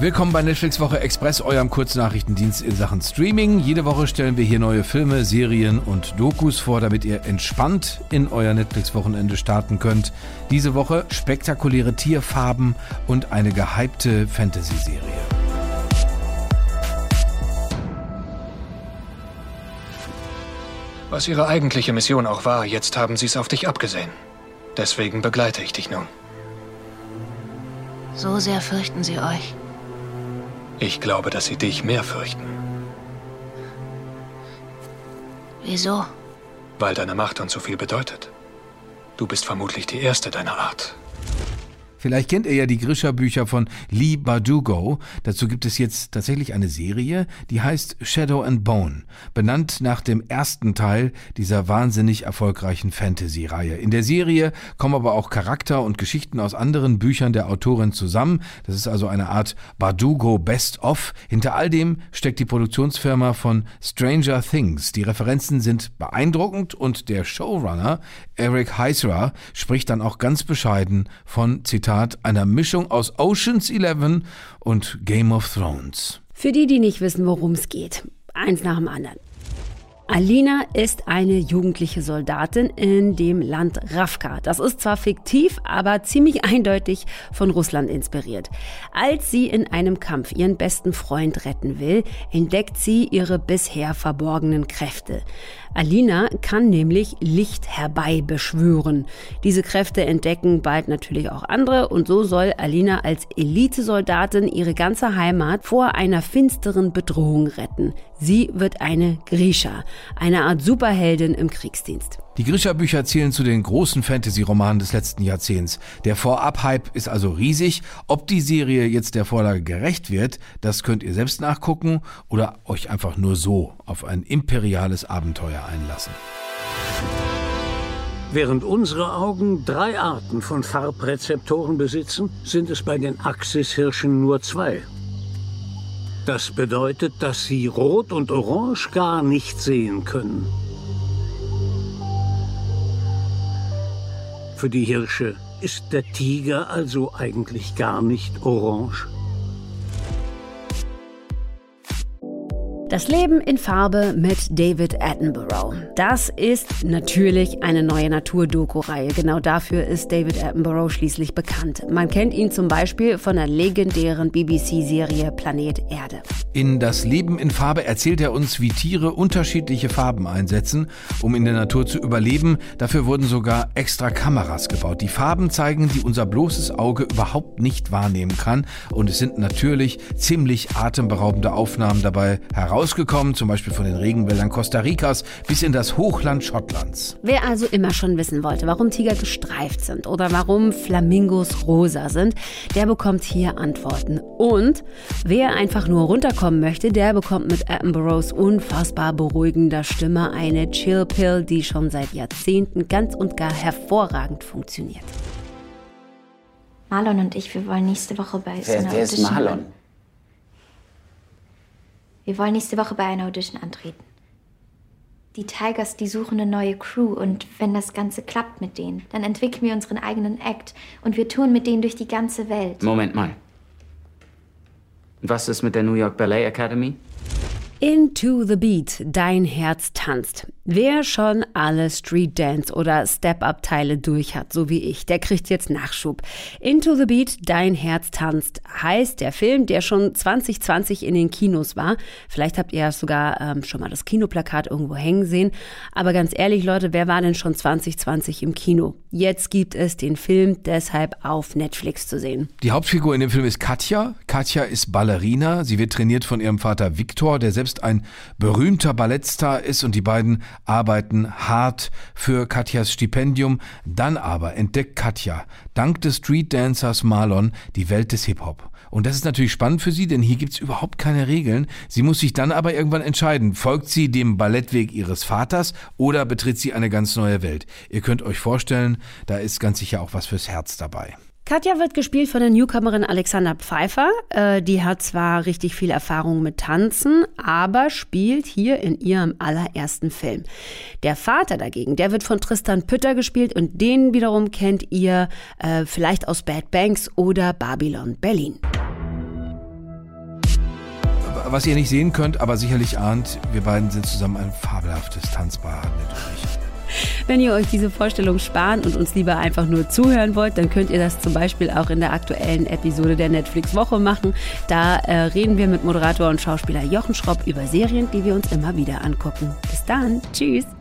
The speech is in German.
Willkommen bei Netflix Woche Express, eurem Kurznachrichtendienst in Sachen Streaming. Jede Woche stellen wir hier neue Filme, Serien und Dokus vor, damit ihr entspannt in euer Netflix-Wochenende starten könnt. Diese Woche spektakuläre Tierfarben und eine gehypte Fantasy-Serie. Was ihre eigentliche Mission auch war, jetzt haben sie es auf dich abgesehen. Deswegen begleite ich dich nun. So sehr fürchten sie euch. Ich glaube, dass sie dich mehr fürchten. Wieso? Weil deine Macht uns so viel bedeutet. Du bist vermutlich die Erste deiner Art. Vielleicht kennt ihr ja die Grisha-Bücher von Lee Bardugo. Dazu gibt es jetzt tatsächlich eine Serie, die heißt Shadow and Bone, benannt nach dem ersten Teil dieser wahnsinnig erfolgreichen Fantasy-Reihe. In der Serie kommen aber auch Charakter und Geschichten aus anderen Büchern der Autorin zusammen. Das ist also eine Art Bardugo Best-of. Hinter all dem steckt die Produktionsfirma von Stranger Things. Die Referenzen sind beeindruckend und der Showrunner Eric Heisra spricht dann auch ganz bescheiden von Zitat Zitat, einer Mischung aus Oceans 11 und Game of Thrones. Für die, die nicht wissen, worum es geht, eins nach dem anderen. Alina ist eine jugendliche Soldatin in dem Land Ravka. Das ist zwar fiktiv, aber ziemlich eindeutig von Russland inspiriert. Als sie in einem Kampf ihren besten Freund retten will, entdeckt sie ihre bisher verborgenen Kräfte. Alina kann nämlich Licht herbeibeschwören. Diese Kräfte entdecken bald natürlich auch andere und so soll Alina als Elitesoldatin ihre ganze Heimat vor einer finsteren Bedrohung retten. Sie wird eine Grisha, eine Art Superheldin im Kriegsdienst. Die Grisha-Bücher zählen zu den großen Fantasy-Romanen des letzten Jahrzehnts. Der Vorab-Hype ist also riesig. Ob die Serie jetzt der Vorlage gerecht wird, das könnt ihr selbst nachgucken oder euch einfach nur so auf ein imperiales Abenteuer einlassen. Während unsere Augen drei Arten von Farbrezeptoren besitzen, sind es bei den Axis-Hirschen nur zwei. Das bedeutet, dass sie Rot und Orange gar nicht sehen können. Für die Hirsche ist der Tiger also eigentlich gar nicht orange. Das Leben in Farbe mit David Attenborough. Das ist natürlich eine neue Naturdoku-Reihe. Genau dafür ist David Attenborough schließlich bekannt. Man kennt ihn zum Beispiel von der legendären BBC-Serie Planet Erde. In Das Leben in Farbe erzählt er uns, wie Tiere unterschiedliche Farben einsetzen, um in der Natur zu überleben. Dafür wurden sogar extra Kameras gebaut. Die Farben zeigen, die unser bloßes Auge überhaupt nicht wahrnehmen kann. Und es sind natürlich ziemlich atemberaubende Aufnahmen dabei heraus rausgekommen, zum Beispiel von den Regenwäldern Costa Ricas bis in das Hochland Schottlands. Wer also immer schon wissen wollte, warum Tiger gestreift sind oder warum Flamingos rosa sind, der bekommt hier Antworten. Und wer einfach nur runterkommen möchte, der bekommt mit Attenboroughs unfassbar beruhigender Stimme eine Chill Pill, die schon seit Jahrzehnten ganz und gar hervorragend funktioniert. Marlon und ich, wir wollen nächste Woche bei wer, wer ist Marlon? Wir wollen nächste Woche bei einer Audition antreten. Die Tigers, die suchen eine neue Crew und wenn das Ganze klappt mit denen, dann entwickeln wir unseren eigenen Act und wir touren mit denen durch die ganze Welt. Moment mal. Was ist mit der New York Ballet Academy? Into the Beat, dein Herz tanzt. Wer schon alle Street Dance oder Step-Up-Teile durch hat, so wie ich, der kriegt jetzt Nachschub. Into the Beat, dein Herz tanzt, heißt der Film, der schon 2020 in den Kinos war. Vielleicht habt ihr sogar ähm, schon mal das Kinoplakat irgendwo hängen sehen. Aber ganz ehrlich, Leute, wer war denn schon 2020 im Kino? Jetzt gibt es den Film deshalb auf Netflix zu sehen. Die Hauptfigur in dem Film ist Katja. Katja ist Ballerina. Sie wird trainiert von ihrem Vater Viktor, der selbst ein berühmter Ballettstar ist und die beiden arbeiten hart für Katjas Stipendium. Dann aber entdeckt Katja dank des Streetdancers Marlon die Welt des Hip-Hop. Und das ist natürlich spannend für sie, denn hier gibt es überhaupt keine Regeln. Sie muss sich dann aber irgendwann entscheiden, folgt sie dem Ballettweg ihres Vaters oder betritt sie eine ganz neue Welt. Ihr könnt euch vorstellen, da ist ganz sicher auch was fürs Herz dabei. Katja wird gespielt von der Newcomerin Alexander Pfeiffer. Äh, die hat zwar richtig viel Erfahrung mit Tanzen, aber spielt hier in ihrem allerersten Film. Der Vater dagegen, der wird von Tristan Pütter gespielt und den wiederum kennt ihr äh, vielleicht aus Bad Banks oder Babylon Berlin. was ihr nicht sehen könnt, aber sicherlich ahnt, wir beiden sind zusammen ein fabelhaftes Tanzpaar natürlich. Wenn ihr euch diese Vorstellung sparen und uns lieber einfach nur zuhören wollt, dann könnt ihr das zum Beispiel auch in der aktuellen Episode der Netflix Woche machen. Da äh, reden wir mit Moderator und Schauspieler Jochen Schropp über Serien, die wir uns immer wieder angucken. Bis dann. Tschüss.